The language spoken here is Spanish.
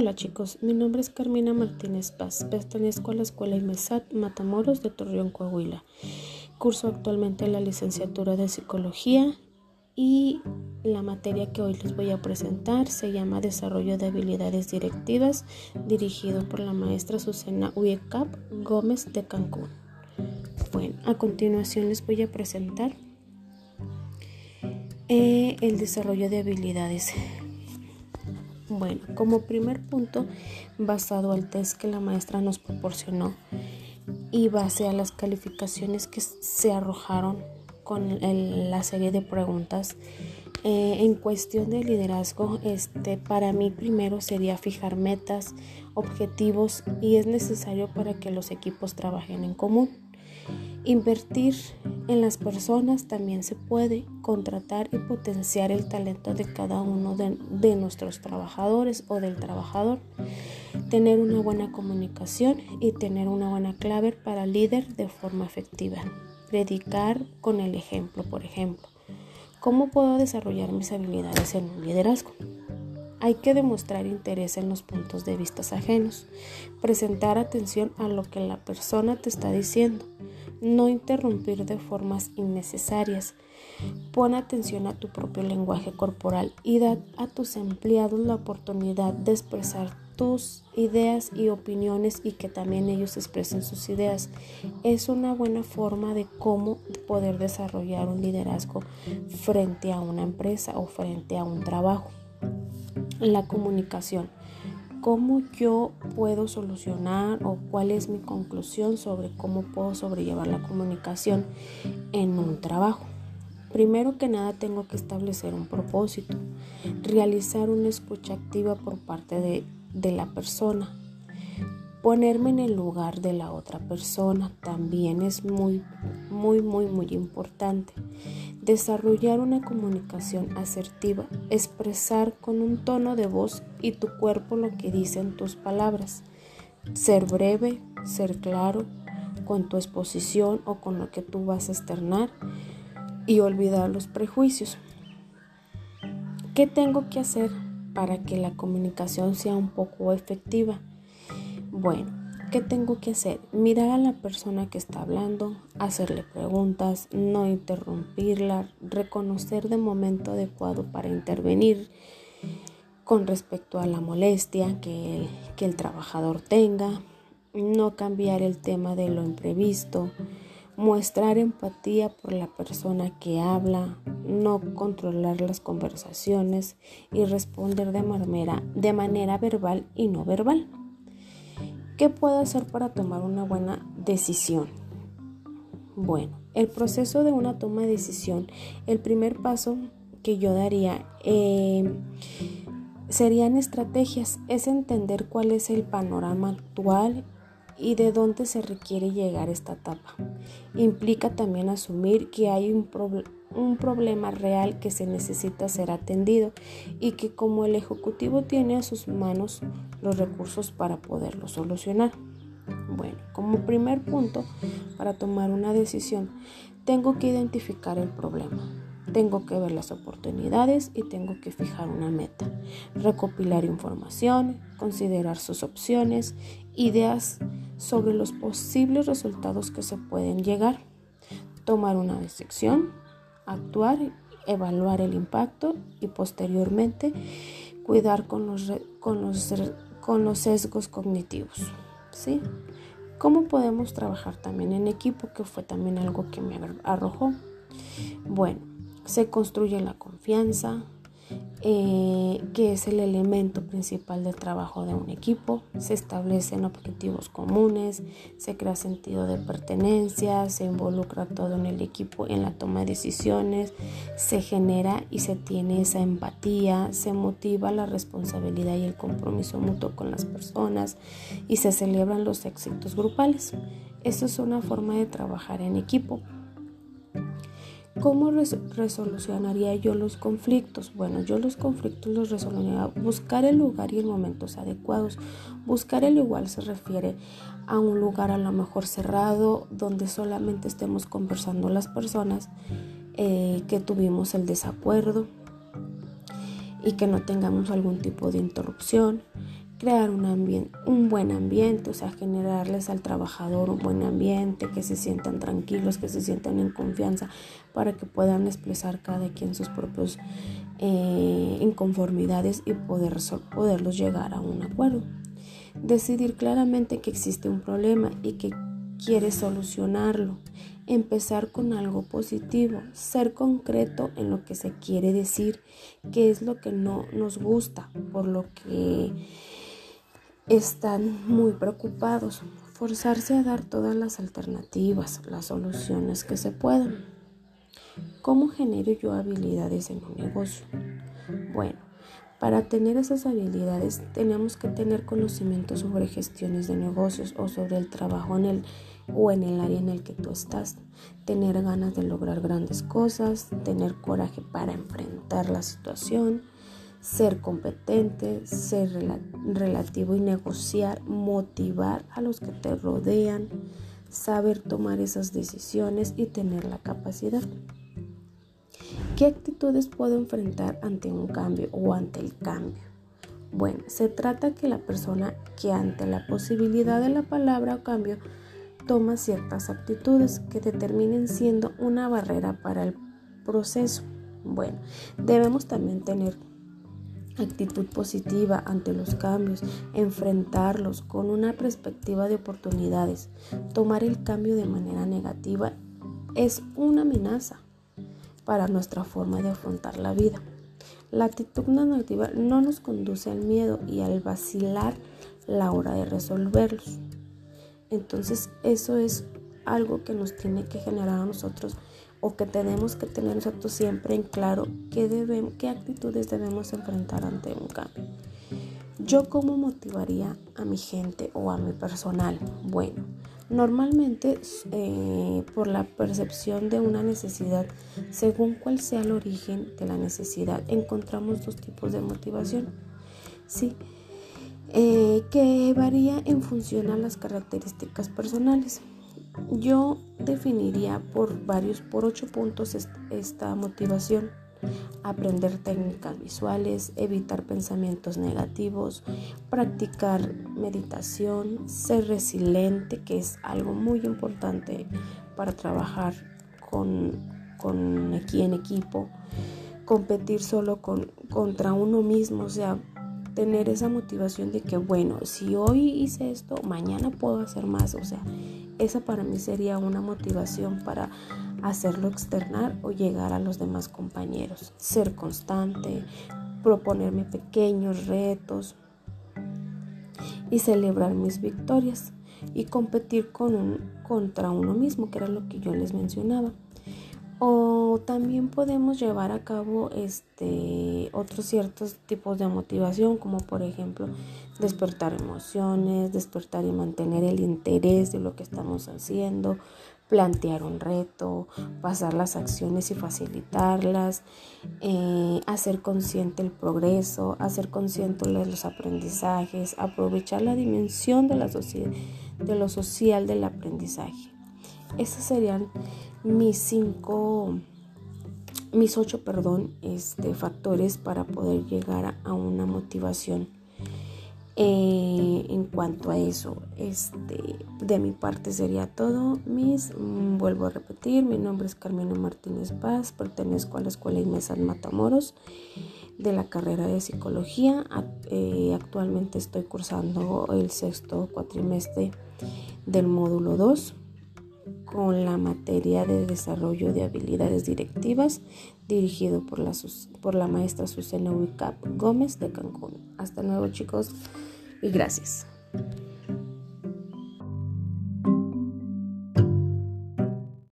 Hola chicos, mi nombre es Carmina Martínez Paz, pertenezco a la Escuela IMESAT Matamoros de Torreón, Coahuila. Curso actualmente la licenciatura de Psicología y la materia que hoy les voy a presentar se llama Desarrollo de Habilidades Directivas, dirigido por la maestra Susana Uecap Gómez de Cancún. Bueno, a continuación les voy a presentar eh, el desarrollo de habilidades bueno, como primer punto, basado al test que la maestra nos proporcionó y base a las calificaciones que se arrojaron con la serie de preguntas, eh, en cuestión de liderazgo, este, para mí primero sería fijar metas, objetivos y es necesario para que los equipos trabajen en común. Invertir en las personas también se puede contratar y potenciar el talento de cada uno de, nuestros trabajadores o del trabajador. Tener una buena comunicación y tener una buena clave para líder de forma efectiva. Predicar con el ejemplo, por ejemplo. ¿Cómo puedo desarrollar mis habilidades en un liderazgo? Hay que demostrar interés en los puntos de vista ajenos, presentar atención a lo que la persona te está diciendo, no interrumpir de formas innecesarias. Pon atención a tu propio lenguaje corporal y da a tus empleados la oportunidad de expresar tus ideas y opiniones y que también ellos expresen sus ideas. Es una buena forma de cómo poder desarrollar un liderazgo frente a una empresa o frente a un trabajo. La comunicación cómo yo puedo solucionar o cuál es mi conclusión sobre cómo puedo sobrellevar la comunicación en un trabajo. Primero que nada tengo que establecer un propósito, realizar una escucha activa por parte de, de la persona, ponerme en el lugar de la otra persona también es muy, muy, muy, muy importante. Desarrollar una comunicación asertiva, expresar con un tono de voz y tu cuerpo lo que dicen tus palabras. Ser breve, ser claro con tu exposición o con lo que tú vas a externar y olvidar los prejuicios. ¿Qué tengo que hacer para que la comunicación sea un poco efectiva? Bueno, ¿Qué tengo que hacer? Mirar a la persona que está hablando, hacerle preguntas, no interrumpirla, reconocer de momento adecuado para intervenir con respecto a la molestia que el, que el trabajador tenga, no cambiar el tema de lo imprevisto, mostrar empatía por la persona que habla, no controlar las conversaciones y responder de manera, de manera verbal y no verbal. ¿Qué puedo hacer para tomar una buena decisión? Bueno, el proceso de una toma de decisión, el primer paso que yo daría eh, serían estrategias, es entender cuál es el panorama actual y de dónde se requiere llegar esta etapa. Implica también asumir que hay un problema un problema real que se necesita ser atendido y que como el Ejecutivo tiene a sus manos los recursos para poderlo solucionar. Bueno, como primer punto para tomar una decisión, tengo que identificar el problema. Tengo que ver las oportunidades y tengo que fijar una meta. Recopilar información, considerar sus opciones, ideas sobre los posibles resultados que se pueden llegar. Tomar una decisión, actuar, evaluar el impacto y posteriormente cuidar con los, con los, con los sesgos cognitivos. ¿sí? ¿Cómo podemos trabajar también en equipo? Que fue también algo que me arrojó. Bueno, se construye la confianza, eh, que es el elemento principal del trabajo de un equipo. Se establecen objetivos comunes, se crea sentido de pertenencia, se involucra todo en el equipo en la toma de decisiones, se genera y se tiene esa empatía, se motiva la responsabilidad y el compromiso mutuo con las personas y se celebran los éxitos grupales. Eso es una forma de trabajar en equipo. ¿Cómo resolucionaría yo los conflictos? Bueno, yo los conflictos los resolvería buscar el lugar y el momentos adecuados. Buscar el igual se refiere a un lugar a lo mejor cerrado donde solamente estemos conversando las personas eh, que tuvimos el desacuerdo y que no tengamos algún tipo de interrupción crear un, ambiente, un buen ambiente, o sea, generarles al trabajador un buen ambiente, que se sientan tranquilos, que se sientan en confianza para que puedan expresar cada quien sus propios eh, inconformidades y poder, poderlos llegar a un acuerdo. Decidir claramente que existe un problema y que quiere solucionarlo. Empezar con algo positivo, ser concreto en lo que se quiere decir, qué es lo que no nos gusta, por lo que están muy preocupados. Forzarse a dar todas las alternativas, las soluciones que se puedan. ¿Cómo genero yo habilidades en un negocio? Bueno, para tener esas habilidades tenemos que tener conocimiento sobre gestiones de negocios o sobre el trabajo en el o en el área en el que tú estás. Tener ganas de lograr grandes cosas, tener coraje para enfrentar la situación, ser competente, ser relativo y negociar, motivar a los que te rodean, saber tomar esas decisiones y tener la capacidad. ¿Qué actitudes puedo enfrentar ante un cambio o ante el cambio? Bueno, se trata que la persona que ante la posibilidad de la palabra o cambio toma ciertas actitudes que determinen siendo una barrera para el proceso. Bueno, debemos también tener actitud positiva ante los cambios, enfrentarlos con una perspectiva de oportunidades. Tomar el cambio de manera negativa es una amenaza para nuestra forma de afrontar la vida. La actitud negativa no nos conduce al miedo y al vacilar la hora de resolverlos. Entonces eso es algo que nos tiene que generar a nosotros o que tenemos que tener nosotros siempre en claro qué, qué actitudes debemos enfrentar ante un cambio. ¿Yo cómo motivaría a mi gente o a mi personal? Bueno, normalmente eh, por la percepción de una necesidad, según cuál sea el origen de la necesidad, encontramos dos tipos de motivación. Sí, eh, que varía en función a las características personales. Yo definiría por varios, por ocho puntos esta motivación. Aprender técnicas visuales, evitar pensamientos negativos, practicar meditación, ser resiliente, que es algo muy importante para trabajar con, con aquí en equipo, competir solo con, contra uno mismo, o sea, tener esa motivación de que, bueno, si hoy hice esto, mañana puedo hacer más, o sea, esa para mí sería una motivación para hacerlo externar o llegar a los demás compañeros. Ser constante, proponerme pequeños retos y celebrar mis victorias y competir con un, contra uno mismo, que era lo que yo les mencionaba. O también podemos llevar a cabo este, otros ciertos tipos de motivación, como por ejemplo despertar emociones, despertar y mantener el interés de lo que estamos haciendo, plantear un reto, pasar las acciones y facilitarlas, eh, hacer consciente el progreso, hacer consciente los aprendizajes, aprovechar la dimensión de, la de lo social del aprendizaje. Esos serían mis cinco, mis ocho, perdón, este, factores para poder llegar a una motivación eh, en cuanto a eso, este, de mi parte sería todo. Mis, mm, vuelvo a repetir, mi nombre es Carmelo Martínez Paz, pertenezco a la Escuela Inés Matamoros de la carrera de psicología. Eh, actualmente estoy cursando el sexto cuatrimestre del módulo 2 con la materia de desarrollo de habilidades directivas dirigido por la, por la maestra Susana Wicap Gómez de Cancún. Hasta luego chicos y gracias.